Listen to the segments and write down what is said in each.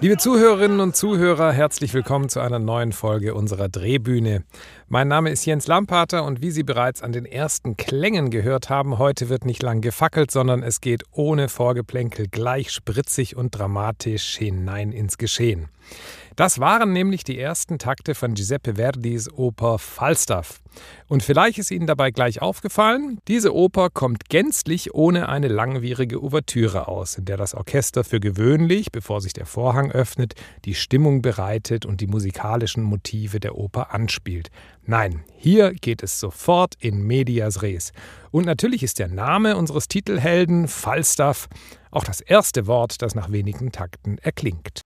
Liebe Zuhörerinnen und Zuhörer, herzlich willkommen zu einer neuen Folge unserer Drehbühne. Mein Name ist Jens Lampater und wie Sie bereits an den ersten Klängen gehört haben, heute wird nicht lang gefackelt, sondern es geht ohne Vorgeplänkel gleich spritzig und dramatisch hinein ins Geschehen. Das waren nämlich die ersten Takte von Giuseppe Verdis Oper Falstaff. Und vielleicht ist Ihnen dabei gleich aufgefallen, diese Oper kommt gänzlich ohne eine langwierige Ouvertüre aus, in der das Orchester für gewöhnlich, bevor sich der Vorhang öffnet, die Stimmung bereitet und die musikalischen Motive der Oper anspielt. Nein, hier geht es sofort in medias res. Und natürlich ist der Name unseres Titelhelden Falstaff auch das erste Wort, das nach wenigen Takten erklingt.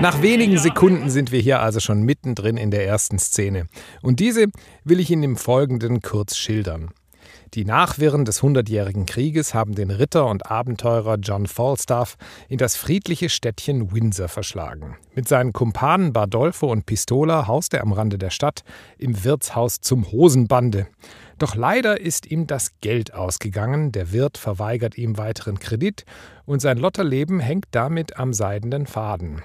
Nach wenigen Sekunden sind wir hier also schon mittendrin in der ersten Szene. Und diese will ich Ihnen im Folgenden kurz schildern. Die Nachwirren des Hundertjährigen Krieges haben den Ritter und Abenteurer John Falstaff in das friedliche Städtchen Windsor verschlagen. Mit seinen Kumpanen Bardolfo und Pistola haust er am Rande der Stadt im Wirtshaus zum Hosenbande. Doch leider ist ihm das Geld ausgegangen, der Wirt verweigert ihm weiteren Kredit und sein Lotterleben hängt damit am seidenen Faden.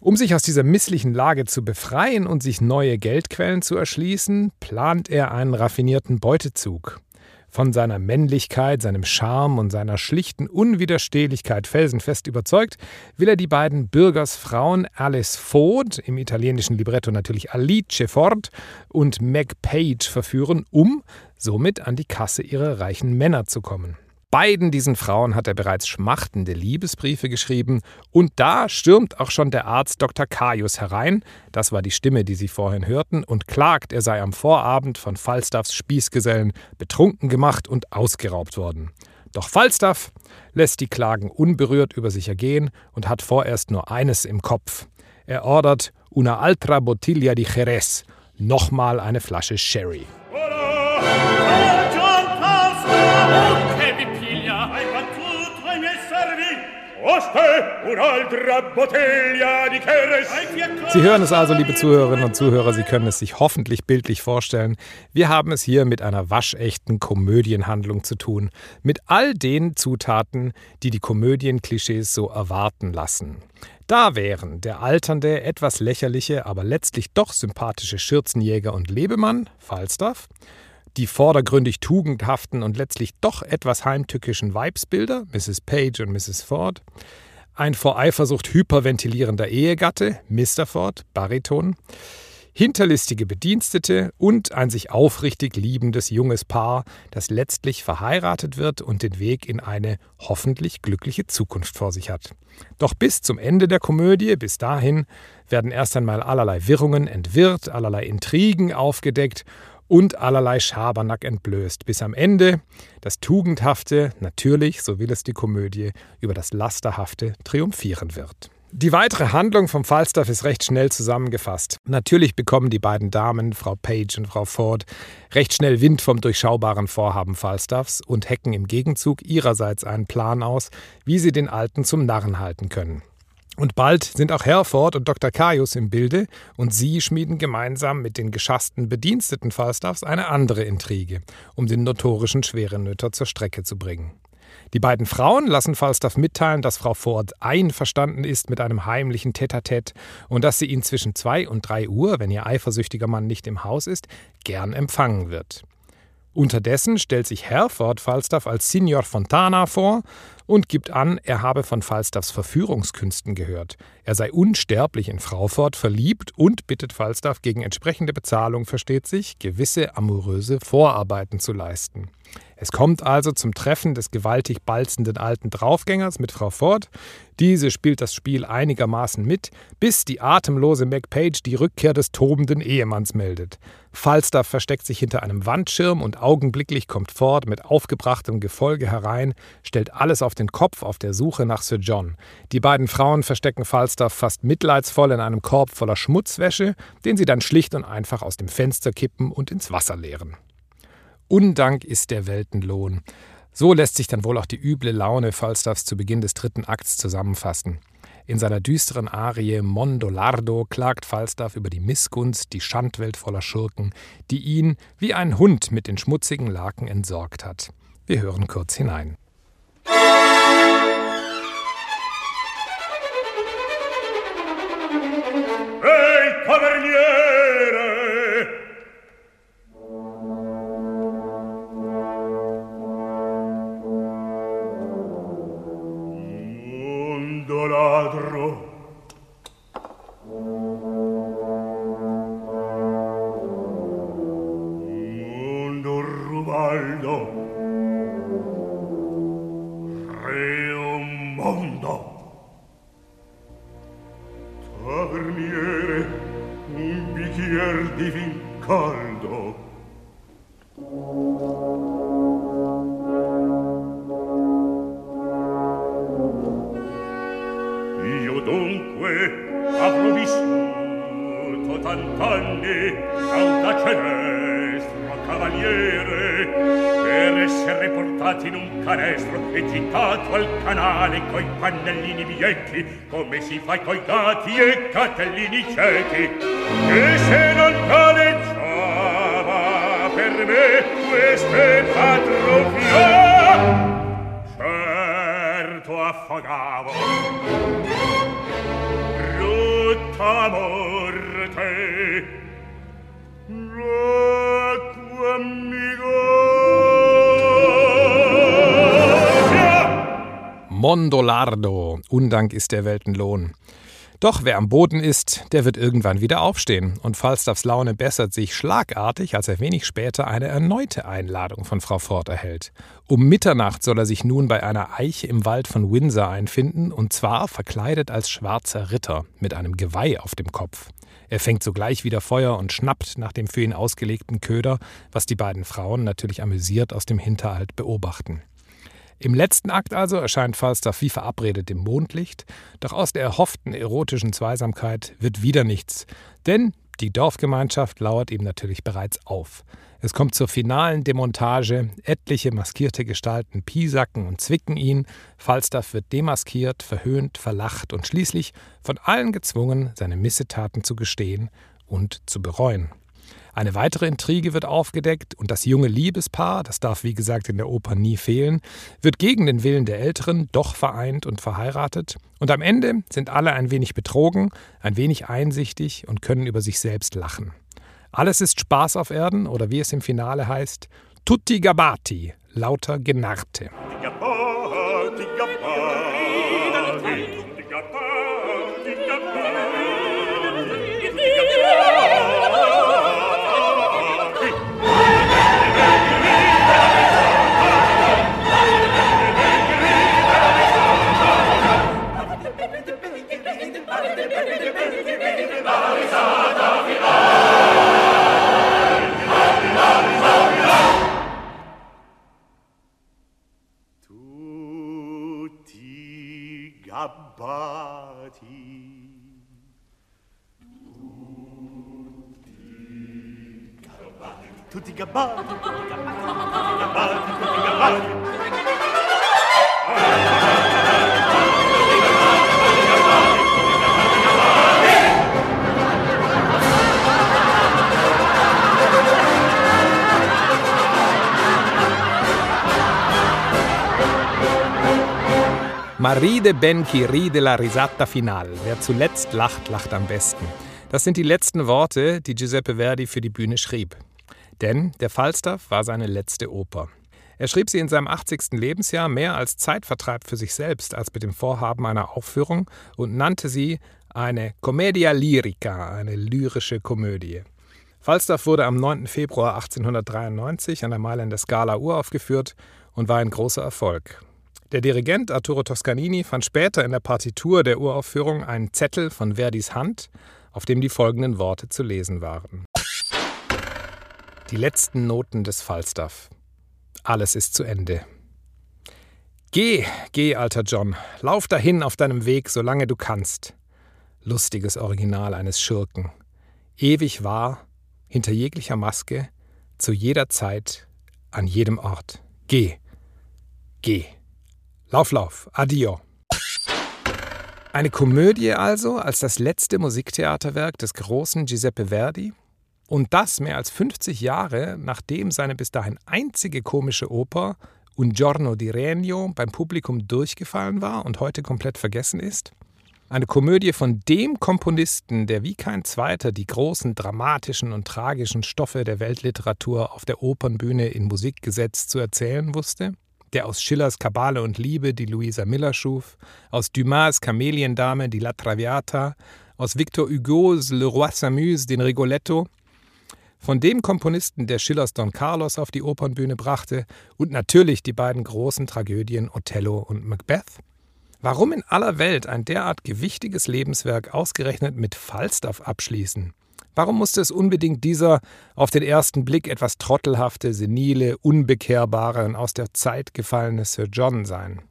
Um sich aus dieser misslichen Lage zu befreien und sich neue Geldquellen zu erschließen, plant er einen raffinierten Beutezug. Von seiner Männlichkeit, seinem Charme und seiner schlichten Unwiderstehlichkeit felsenfest überzeugt, will er die beiden Bürgersfrauen Alice Ford, im italienischen Libretto natürlich Alice Ford, und Meg Page verführen, um somit an die Kasse ihrer reichen Männer zu kommen. Beiden diesen Frauen hat er bereits schmachtende Liebesbriefe geschrieben und da stürmt auch schon der Arzt Dr. Caius herein, das war die Stimme, die Sie vorhin hörten, und klagt, er sei am Vorabend von Falstaffs Spießgesellen betrunken gemacht und ausgeraubt worden. Doch Falstaff lässt die Klagen unberührt über sich ergehen und hat vorerst nur eines im Kopf. Er ordert una altra bottiglia di Jerez, nochmal eine Flasche Sherry. Sie hören es also, liebe Zuhörerinnen und Zuhörer, Sie können es sich hoffentlich bildlich vorstellen. Wir haben es hier mit einer waschechten Komödienhandlung zu tun. Mit all den Zutaten, die die Komödienklischees so erwarten lassen. Da wären der alternde, etwas lächerliche, aber letztlich doch sympathische Schürzenjäger und Lebemann, Falstaff, die vordergründig tugendhaften und letztlich doch etwas heimtückischen Weibsbilder, Mrs. Page und Mrs. Ford, ein vor Eifersucht hyperventilierender Ehegatte, Mr. Ford, Bariton, hinterlistige Bedienstete und ein sich aufrichtig liebendes junges Paar, das letztlich verheiratet wird und den Weg in eine hoffentlich glückliche Zukunft vor sich hat. Doch bis zum Ende der Komödie, bis dahin, werden erst einmal allerlei Wirrungen entwirrt, allerlei Intrigen aufgedeckt und allerlei Schabernack entblößt, bis am Ende das Tugendhafte, natürlich, so will es die Komödie, über das Lasterhafte triumphieren wird. Die weitere Handlung vom Falstaff ist recht schnell zusammengefasst. Natürlich bekommen die beiden Damen, Frau Page und Frau Ford, recht schnell Wind vom durchschaubaren Vorhaben Falstaffs und hecken im Gegenzug ihrerseits einen Plan aus, wie sie den Alten zum Narren halten können. Und bald sind auch Herford und Dr. Caius im Bilde und sie schmieden gemeinsam mit den geschassten Bediensteten Falstaffs eine andere Intrige, um den notorischen Schwerenöter zur Strecke zu bringen. Die beiden Frauen lassen Falstaff mitteilen, dass Frau Ford einverstanden ist mit einem heimlichen Tete-a-Tete und dass sie ihn zwischen zwei und drei Uhr, wenn ihr eifersüchtiger Mann nicht im Haus ist, gern empfangen wird. Unterdessen stellt sich Herford Falstaff als Signor Fontana vor und gibt an, er habe von Falstaffs Verführungskünsten gehört. Er sei unsterblich in Fraufort verliebt und bittet Falstaff gegen entsprechende Bezahlung, versteht sich, gewisse amoröse Vorarbeiten zu leisten. Es kommt also zum Treffen des gewaltig balzenden alten Draufgängers mit Frau Ford. Diese spielt das Spiel einigermaßen mit, bis die atemlose MacPage die Rückkehr des tobenden Ehemanns meldet. Falstaff versteckt sich hinter einem Wandschirm und augenblicklich kommt Ford mit aufgebrachtem Gefolge herein, stellt alles auf den Kopf auf der Suche nach Sir John. Die beiden Frauen verstecken Falstaff fast mitleidsvoll in einem Korb voller Schmutzwäsche, den sie dann schlicht und einfach aus dem Fenster kippen und ins Wasser leeren. Undank ist der Weltenlohn. So lässt sich dann wohl auch die üble Laune Falstaffs zu Beginn des dritten Akts zusammenfassen. In seiner düsteren Arie Mondolardo klagt Falstaff über die Missgunst, die Schandwelt voller Schurken, die ihn wie ein Hund mit den schmutzigen Laken entsorgt hat. Wir hören kurz hinein. Ehi, hey! tue avrò vissuto tant'anni cauta celestra cavaliere per essere portato in un canestro e gittato al canale coi pannellini vietti come si fa coi gatti e catellini ciechi. E se non galleggiava per me queste patrofia certo affogavo. Brutta morte Mondolardo, Undank ist der Weltenlohn. Doch wer am Boden ist, der wird irgendwann wieder aufstehen. Und Falstaffs Laune bessert sich schlagartig, als er wenig später eine erneute Einladung von Frau Ford erhält. Um Mitternacht soll er sich nun bei einer Eiche im Wald von Windsor einfinden, und zwar verkleidet als schwarzer Ritter mit einem Geweih auf dem Kopf. Er fängt sogleich wieder Feuer und schnappt nach dem für ihn ausgelegten Köder, was die beiden Frauen natürlich amüsiert aus dem Hinterhalt beobachten. Im letzten Akt also erscheint Falstaff wie verabredet im Mondlicht, doch aus der erhofften erotischen Zweisamkeit wird wieder nichts, denn die Dorfgemeinschaft lauert ihm natürlich bereits auf. Es kommt zur finalen Demontage, etliche maskierte Gestalten piesacken und zwicken ihn, Falstaff wird demaskiert, verhöhnt, verlacht und schließlich von allen gezwungen, seine Missetaten zu gestehen und zu bereuen. Eine weitere Intrige wird aufgedeckt und das junge Liebespaar, das darf wie gesagt in der Oper nie fehlen, wird gegen den Willen der Älteren doch vereint und verheiratet. Und am Ende sind alle ein wenig betrogen, ein wenig einsichtig und können über sich selbst lachen. Alles ist Spaß auf Erden oder wie es im Finale heißt, tutti gabati, lauter Genarte. sabbati tutti gabbati tutti gabbati gabbati tutti gabbati. Ma ride ben chi ride la risata final. Wer zuletzt lacht, lacht am besten. Das sind die letzten Worte, die Giuseppe Verdi für die Bühne schrieb. Denn der Falstaff war seine letzte Oper. Er schrieb sie in seinem 80. Lebensjahr mehr als Zeitvertreib für sich selbst als mit dem Vorhaben einer Aufführung und nannte sie Eine Commedia Lyrica, eine lyrische Komödie. Falstaff wurde am 9. Februar 1893 an der Mailänder Scala uraufgeführt und war ein großer Erfolg. Der Dirigent Arturo Toscanini fand später in der Partitur der Uraufführung einen Zettel von Verdis Hand, auf dem die folgenden Worte zu lesen waren. Die letzten Noten des Falstaff. Alles ist zu Ende. Geh, geh, alter John, lauf dahin auf deinem Weg, solange du kannst. Lustiges Original eines Schurken. Ewig wahr, hinter jeglicher Maske, zu jeder Zeit, an jedem Ort. Geh, geh. Lauf, lauf, addio. Eine Komödie also als das letzte Musiktheaterwerk des großen Giuseppe Verdi? Und das mehr als 50 Jahre, nachdem seine bis dahin einzige komische Oper Un giorno di Regno beim Publikum durchgefallen war und heute komplett vergessen ist? Eine Komödie von dem Komponisten, der wie kein zweiter die großen dramatischen und tragischen Stoffe der Weltliteratur auf der Opernbühne in Musik gesetzt zu erzählen wusste, der aus Schillers Kabale und Liebe die Luisa Miller schuf, aus Dumas Kameliendame die La Traviata, aus Victor Hugos Le Roi s'amuse den Rigoletto, von dem Komponisten, der Schillers Don Carlos auf die Opernbühne brachte und natürlich die beiden großen Tragödien Othello und Macbeth? Warum in aller Welt ein derart gewichtiges Lebenswerk ausgerechnet mit Falstaff abschließen? Warum musste es unbedingt dieser auf den ersten Blick etwas trottelhafte, senile, unbekehrbare und aus der Zeit gefallene Sir John sein?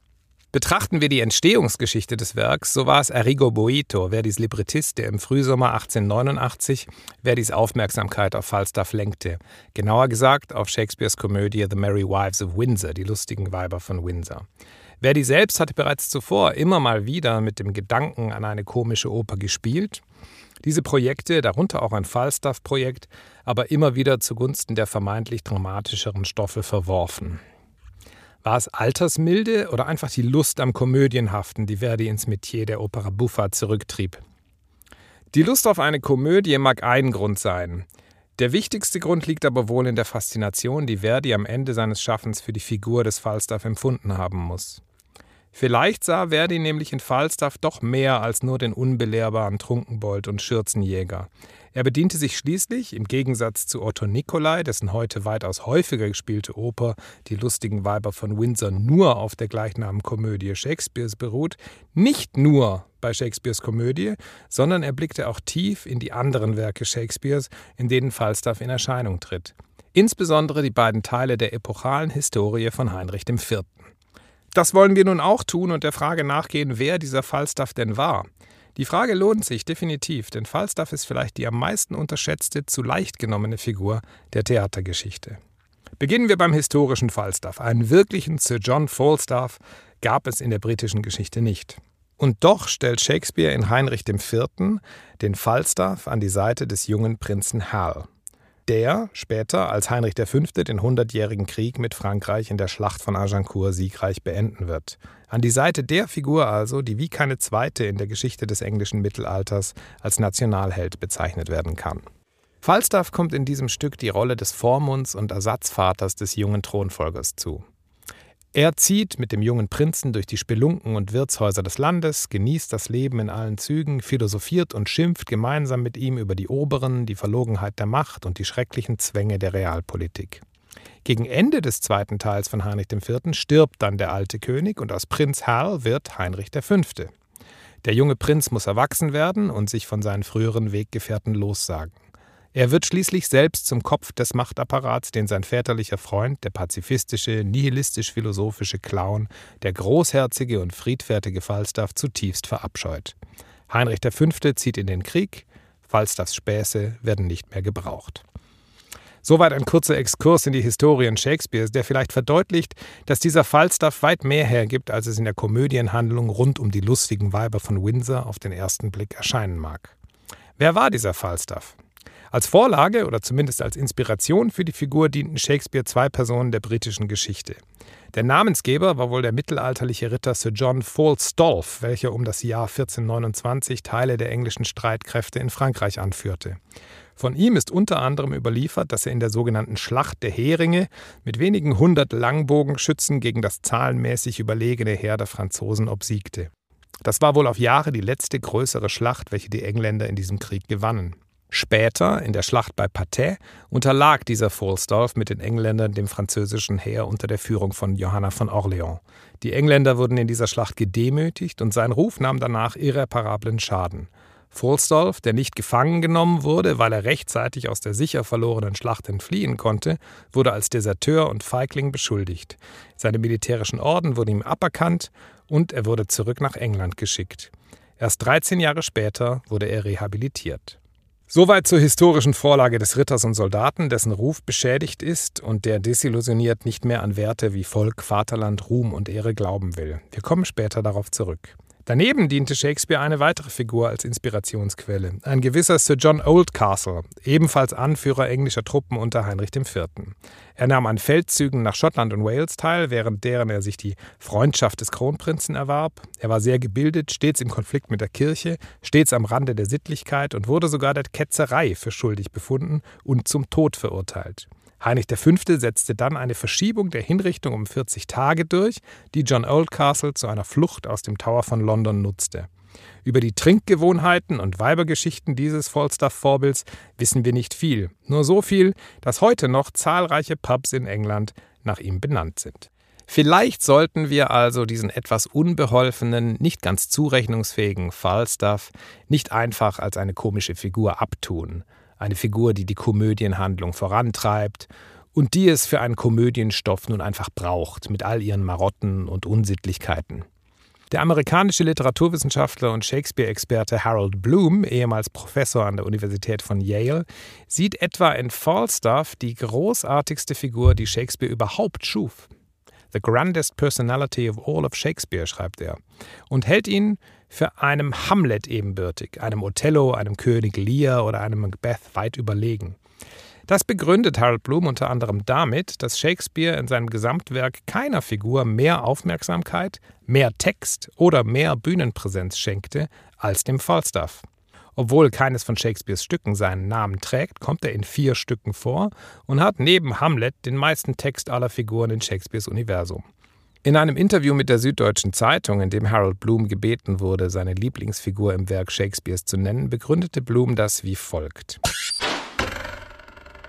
Betrachten wir die Entstehungsgeschichte des Werks, so war es Arrigo Boito, Verdis Librettist, der im Frühsommer 1889 Verdis Aufmerksamkeit auf Falstaff lenkte. Genauer gesagt auf Shakespeares Komödie The Merry Wives of Windsor, die lustigen Weiber von Windsor. Verdi selbst hatte bereits zuvor immer mal wieder mit dem Gedanken an eine komische Oper gespielt. Diese Projekte, darunter auch ein Falstaff-Projekt, aber immer wieder zugunsten der vermeintlich dramatischeren Stoffe verworfen. War es Altersmilde oder einfach die Lust am Komödienhaften, die Verdi ins Metier der Opera Buffa zurücktrieb? Die Lust auf eine Komödie mag ein Grund sein. Der wichtigste Grund liegt aber wohl in der Faszination, die Verdi am Ende seines Schaffens für die Figur des Falstaff empfunden haben muss. Vielleicht sah Verdi nämlich in Falstaff doch mehr als nur den unbelehrbaren Trunkenbold und Schürzenjäger. Er bediente sich schließlich, im Gegensatz zu Otto Nicolai, dessen heute weitaus häufiger gespielte Oper Die lustigen Weiber von Windsor nur auf der gleichnamigen Komödie Shakespeares beruht, nicht nur bei Shakespeares Komödie, sondern er blickte auch tief in die anderen Werke Shakespeares, in denen Falstaff in Erscheinung tritt. Insbesondere die beiden Teile der epochalen Historie von Heinrich IV. Das wollen wir nun auch tun und der Frage nachgehen, wer dieser Falstaff denn war. Die Frage lohnt sich definitiv, denn Falstaff ist vielleicht die am meisten unterschätzte, zu leicht genommene Figur der Theatergeschichte. Beginnen wir beim historischen Falstaff. Einen wirklichen Sir John Falstaff gab es in der britischen Geschichte nicht. Und doch stellt Shakespeare in Heinrich IV. den Falstaff an die Seite des jungen Prinzen Hal der später als Heinrich V. den Hundertjährigen Krieg mit Frankreich in der Schlacht von Agincourt siegreich beenden wird. An die Seite der Figur also, die wie keine zweite in der Geschichte des englischen Mittelalters als Nationalheld bezeichnet werden kann. Falstaff kommt in diesem Stück die Rolle des Vormunds und Ersatzvaters des jungen Thronfolgers zu. Er zieht mit dem jungen Prinzen durch die Spelunken und Wirtshäuser des Landes, genießt das Leben in allen Zügen, philosophiert und schimpft gemeinsam mit ihm über die Oberen, die Verlogenheit der Macht und die schrecklichen Zwänge der Realpolitik. Gegen Ende des zweiten Teils von Heinrich IV. stirbt dann der alte König und aus Prinz Hal wird Heinrich V. Der junge Prinz muss erwachsen werden und sich von seinen früheren Weggefährten lossagen. Er wird schließlich selbst zum Kopf des Machtapparats, den sein väterlicher Freund, der pazifistische, nihilistisch-philosophische Clown, der großherzige und friedfertige Falstaff zutiefst verabscheut. Heinrich V. zieht in den Krieg, Falstaffs Späße werden nicht mehr gebraucht. Soweit ein kurzer Exkurs in die Historien Shakespeares, der vielleicht verdeutlicht, dass dieser Falstaff weit mehr hergibt, als es in der Komödienhandlung rund um die lustigen Weiber von Windsor auf den ersten Blick erscheinen mag. Wer war dieser Falstaff? Als Vorlage oder zumindest als Inspiration für die Figur dienten Shakespeare zwei Personen der britischen Geschichte. Der Namensgeber war wohl der mittelalterliche Ritter Sir John Falstolf, welcher um das Jahr 1429 Teile der englischen Streitkräfte in Frankreich anführte. Von ihm ist unter anderem überliefert, dass er in der sogenannten Schlacht der Heringe mit wenigen hundert Langbogenschützen gegen das zahlenmäßig überlegene Heer der Franzosen obsiegte. Das war wohl auf Jahre die letzte größere Schlacht, welche die Engländer in diesem Krieg gewannen. Später, in der Schlacht bei Patay, unterlag dieser Falstaff mit den Engländern dem französischen Heer unter der Führung von Johanna von Orléans. Die Engländer wurden in dieser Schlacht gedemütigt und sein Ruf nahm danach irreparablen Schaden. Falstaff, der nicht gefangen genommen wurde, weil er rechtzeitig aus der sicher verlorenen Schlacht entfliehen konnte, wurde als Deserteur und Feigling beschuldigt. Seine militärischen Orden wurden ihm aberkannt und er wurde zurück nach England geschickt. Erst 13 Jahre später wurde er rehabilitiert. Soweit zur historischen Vorlage des Ritters und Soldaten, dessen Ruf beschädigt ist und der desillusioniert nicht mehr an Werte wie Volk, Vaterland, Ruhm und Ehre glauben will. Wir kommen später darauf zurück. Daneben diente Shakespeare eine weitere Figur als Inspirationsquelle, ein gewisser Sir John Oldcastle, ebenfalls Anführer englischer Truppen unter Heinrich IV. Er nahm an Feldzügen nach Schottland und Wales teil, während deren er sich die Freundschaft des Kronprinzen erwarb. Er war sehr gebildet, stets im Konflikt mit der Kirche, stets am Rande der Sittlichkeit und wurde sogar der Ketzerei für schuldig befunden und zum Tod verurteilt. Heinrich V. setzte dann eine Verschiebung der Hinrichtung um 40 Tage durch, die John Oldcastle zu einer Flucht aus dem Tower von London nutzte. Über die Trinkgewohnheiten und Weibergeschichten dieses Falstaff-Vorbilds wissen wir nicht viel, nur so viel, dass heute noch zahlreiche Pubs in England nach ihm benannt sind. Vielleicht sollten wir also diesen etwas unbeholfenen, nicht ganz zurechnungsfähigen Falstaff nicht einfach als eine komische Figur abtun, eine Figur, die die Komödienhandlung vorantreibt und die es für einen Komödienstoff nun einfach braucht, mit all ihren Marotten und Unsittlichkeiten. Der amerikanische Literaturwissenschaftler und Shakespeare-Experte Harold Bloom, ehemals Professor an der Universität von Yale, sieht etwa in Falstaff die großartigste Figur, die Shakespeare überhaupt schuf. The grandest personality of all of Shakespeare, schreibt er, und hält ihn für einem Hamlet ebenbürtig, einem Othello, einem König Lear oder einem Macbeth weit überlegen. Das begründet Harold Bloom unter anderem damit, dass Shakespeare in seinem Gesamtwerk keiner Figur mehr Aufmerksamkeit, mehr Text oder mehr Bühnenpräsenz schenkte als dem Falstaff. Obwohl keines von Shakespeares Stücken seinen Namen trägt, kommt er in vier Stücken vor und hat neben Hamlet den meisten Text aller Figuren in Shakespeares Universum. In einem Interview mit der Süddeutschen Zeitung, in dem Harold Bloom gebeten wurde, seine Lieblingsfigur im Werk Shakespeares zu nennen, begründete Bloom das wie folgt.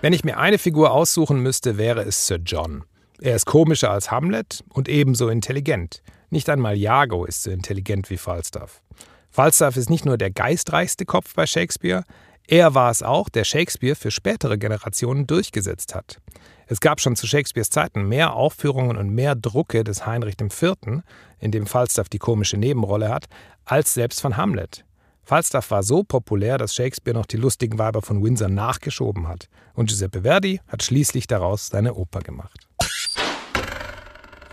Wenn ich mir eine Figur aussuchen müsste, wäre es Sir John. Er ist komischer als Hamlet und ebenso intelligent. Nicht einmal Iago ist so intelligent wie Falstaff. Falstaff ist nicht nur der geistreichste Kopf bei Shakespeare, er war es auch, der Shakespeare für spätere Generationen durchgesetzt hat. Es gab schon zu Shakespeares Zeiten mehr Aufführungen und mehr Drucke des Heinrich IV., in dem Falstaff die komische Nebenrolle hat, als selbst von Hamlet. Falstaff war so populär, dass Shakespeare noch die lustigen Weiber von Windsor nachgeschoben hat. Und Giuseppe Verdi hat schließlich daraus seine Oper gemacht.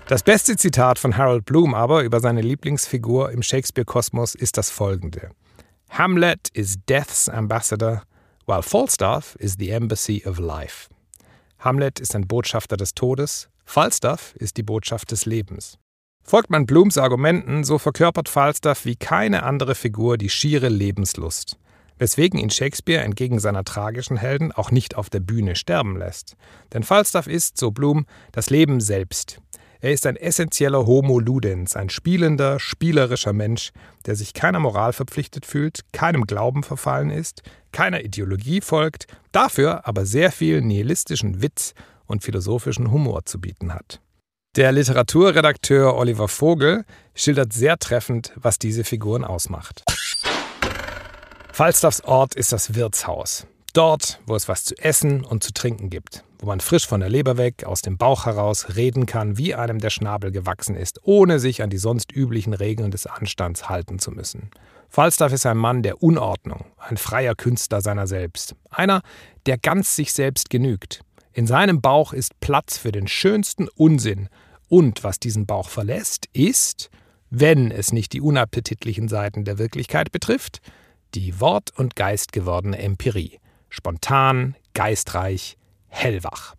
Das beste Zitat von Harold Bloom aber über seine Lieblingsfigur im Shakespeare-Kosmos ist das folgende. Hamlet is Death's Ambassador, while Falstaff is the Embassy of Life. Hamlet ist ein Botschafter des Todes, Falstaff ist die Botschaft des Lebens. Folgt man Blums Argumenten, so verkörpert Falstaff wie keine andere Figur die schiere Lebenslust, weswegen ihn Shakespeare entgegen seiner tragischen Helden auch nicht auf der Bühne sterben lässt. Denn Falstaff ist, so Blum, das Leben selbst, er ist ein essentieller Homo ludens, ein spielender, spielerischer Mensch, der sich keiner Moral verpflichtet fühlt, keinem Glauben verfallen ist, keiner Ideologie folgt, dafür aber sehr viel nihilistischen Witz und philosophischen Humor zu bieten hat. Der Literaturredakteur Oliver Vogel schildert sehr treffend, was diese Figuren ausmacht. Falstaffs Ort ist das Wirtshaus. Dort, wo es was zu essen und zu trinken gibt, wo man frisch von der Leber weg, aus dem Bauch heraus reden kann, wie einem der Schnabel gewachsen ist, ohne sich an die sonst üblichen Regeln des Anstands halten zu müssen. Falstaff ist ein Mann der Unordnung, ein freier Künstler seiner selbst, einer, der ganz sich selbst genügt. In seinem Bauch ist Platz für den schönsten Unsinn, und was diesen Bauch verlässt, ist, wenn es nicht die unappetitlichen Seiten der Wirklichkeit betrifft, die Wort- und Geist gewordene Empirie. Spontan, geistreich, hellwach.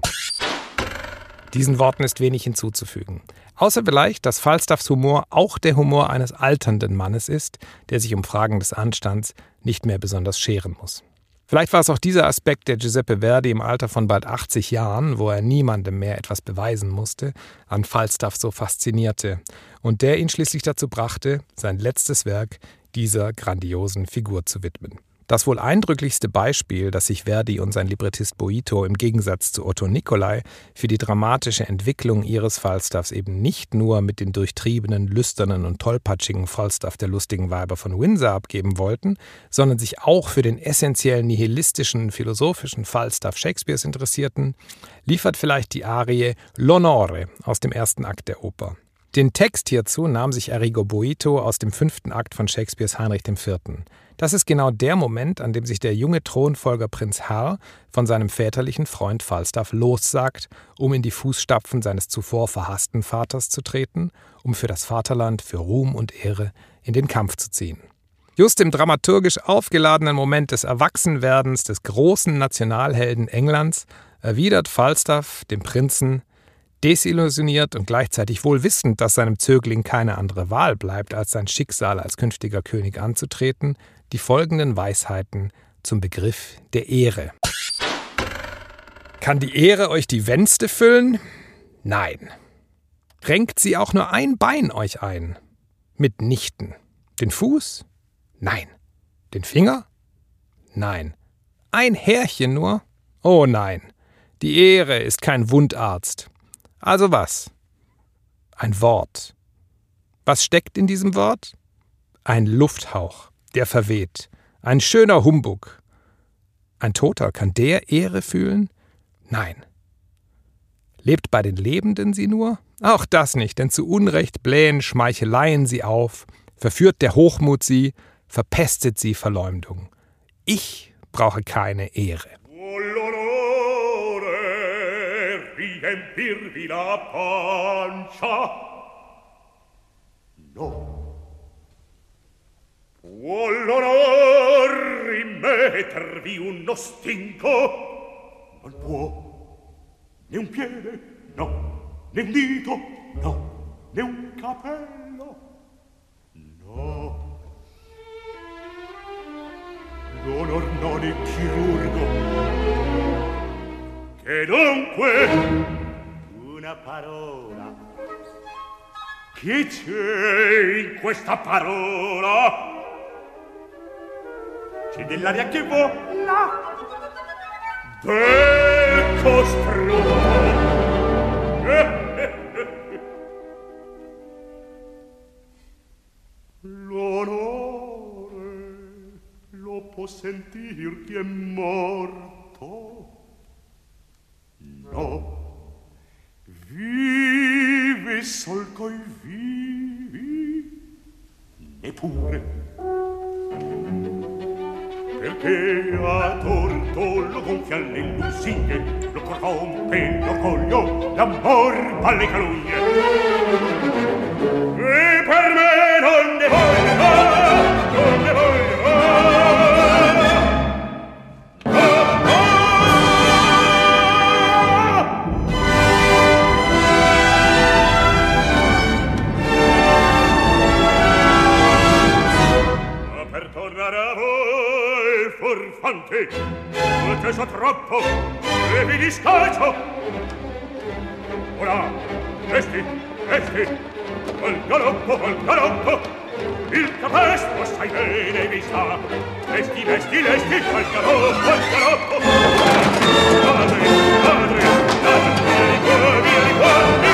Diesen Worten ist wenig hinzuzufügen. Außer vielleicht, dass Falstaffs Humor auch der Humor eines alternden Mannes ist, der sich um Fragen des Anstands nicht mehr besonders scheren muss. Vielleicht war es auch dieser Aspekt, der Giuseppe Verdi im Alter von bald 80 Jahren, wo er niemandem mehr etwas beweisen musste, an Falstaff so faszinierte und der ihn schließlich dazu brachte, sein letztes Werk dieser grandiosen Figur zu widmen. Das wohl eindrücklichste Beispiel, dass sich Verdi und sein Librettist Boito im Gegensatz zu Otto Nicolai für die dramatische Entwicklung ihres Falstaffs eben nicht nur mit den durchtriebenen, lüsternen und tollpatschigen Falstaff der lustigen Weiber von Windsor abgeben wollten, sondern sich auch für den essentiell nihilistischen, philosophischen Falstaff Shakespeares interessierten, liefert vielleicht die Arie L'Onore aus dem ersten Akt der Oper. Den Text hierzu nahm sich Arrigo Boito aus dem fünften Akt von Shakespeares Heinrich IV. Das ist genau der Moment, an dem sich der junge Thronfolger Prinz Herr von seinem väterlichen Freund Falstaff lossagt, um in die Fußstapfen seines zuvor verhassten Vaters zu treten, um für das Vaterland, für Ruhm und Ehre in den Kampf zu ziehen. Just im dramaturgisch aufgeladenen Moment des Erwachsenwerdens des großen Nationalhelden Englands erwidert Falstaff dem Prinzen Desillusioniert und gleichzeitig wohl wissend, dass seinem Zögling keine andere Wahl bleibt, als sein Schicksal als künftiger König anzutreten, die folgenden Weisheiten zum Begriff der Ehre. Kann die Ehre euch die Wänste füllen? Nein. Renkt sie auch nur ein Bein euch ein? Mitnichten. Den Fuß? Nein. Den Finger? Nein. Ein Härchen nur? Oh nein. Die Ehre ist kein Wundarzt. Also was? Ein Wort. Was steckt in diesem Wort? Ein Lufthauch, der verweht. Ein schöner Humbug. Ein Toter, kann der Ehre fühlen? Nein. Lebt bei den Lebenden sie nur? Auch das nicht, denn zu Unrecht blähen Schmeicheleien sie auf, verführt der Hochmut sie, verpestet sie Verleumdung. Ich brauche keine Ehre. riempirvi la pancia. No. Può l'onor rimettervi uno stinco? Non può. Né un piede, no. Né un dito, no. Né un capello, no. L'onor non è chirurgo, E dunque una parola Che c'è in questa parola? e dell'aria che vola becco strutto eh, l'onore lo può sentir chi è morto. No. Vive sol coi vivi neppure perché a torto lo gonfia le lusinghe, lo corrompe l'orgoglio, l'amor fa le calugne. tanti ho so troppo? E mi discaccio ora resti resti! Al galoppo al galoppo! Il capesto sai bene mi sta! Resti resti resti al galoppo al galoppo! Padre padre padre Vieni qua,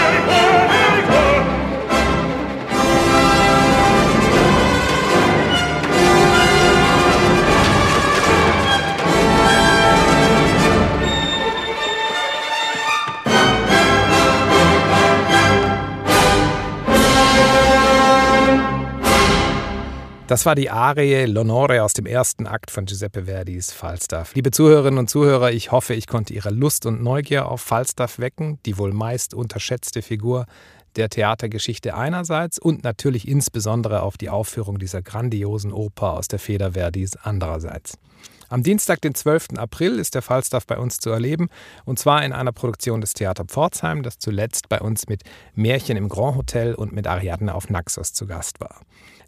Das war die Arie L'Onore aus dem ersten Akt von Giuseppe Verdis Falstaff. Liebe Zuhörerinnen und Zuhörer, ich hoffe, ich konnte Ihre Lust und Neugier auf Falstaff wecken, die wohl meist unterschätzte Figur der Theatergeschichte einerseits und natürlich insbesondere auf die Aufführung dieser grandiosen Oper aus der Feder Verdis andererseits. Am Dienstag, den 12. April, ist der Falstaff bei uns zu erleben und zwar in einer Produktion des Theater Pforzheim, das zuletzt bei uns mit Märchen im Grand Hotel und mit Ariadne auf Naxos zu Gast war.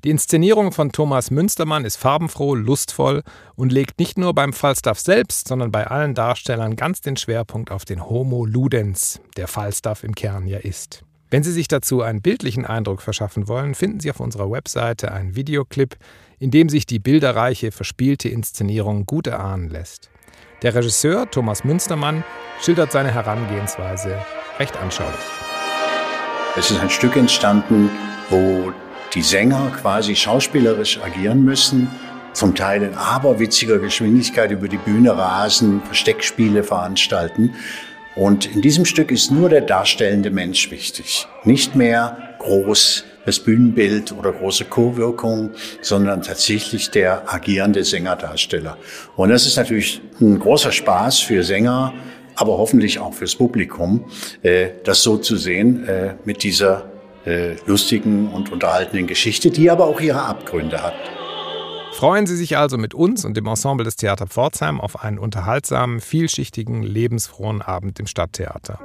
Die Inszenierung von Thomas Münstermann ist farbenfroh, lustvoll und legt nicht nur beim Falstaff selbst, sondern bei allen Darstellern ganz den Schwerpunkt auf den Homo Ludens, der Falstaff im Kern ja ist. Wenn Sie sich dazu einen bildlichen Eindruck verschaffen wollen, finden Sie auf unserer Webseite einen Videoclip, in dem sich die bilderreiche, verspielte Inszenierung gut erahnen lässt. Der Regisseur Thomas Münstermann schildert seine Herangehensweise recht anschaulich. Es ist ein Stück entstanden, wo die Sänger quasi schauspielerisch agieren müssen, zum Teil in aberwitziger Geschwindigkeit über die Bühne rasen, Versteckspiele veranstalten. Und in diesem Stück ist nur der darstellende Mensch wichtig. Nicht mehr groß das Bühnenbild oder große Co-Wirkung, sondern tatsächlich der agierende Sängerdarsteller. Und das ist natürlich ein großer Spaß für Sänger, aber hoffentlich auch fürs Publikum, äh, das so zu sehen äh, mit dieser äh, lustigen und unterhaltenden Geschichte, die aber auch ihre Abgründe hat. Freuen Sie sich also mit uns und dem Ensemble des Theater Pforzheim auf einen unterhaltsamen, vielschichtigen, lebensfrohen Abend im Stadttheater.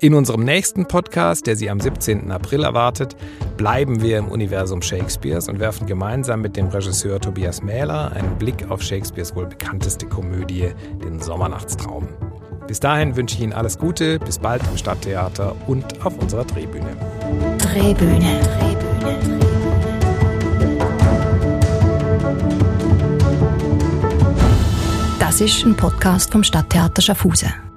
In unserem nächsten Podcast, der Sie am 17. April erwartet, bleiben wir im Universum Shakespeares und werfen gemeinsam mit dem Regisseur Tobias Mähler einen Blick auf Shakespeares wohl bekannteste Komödie, den Sommernachtstraum. Bis dahin wünsche ich Ihnen alles Gute, bis bald im Stadttheater und auf unserer Drehbühne. Drehbühne. Drehbühne. Das ist ein Podcast vom Stadttheater Schaffhausen.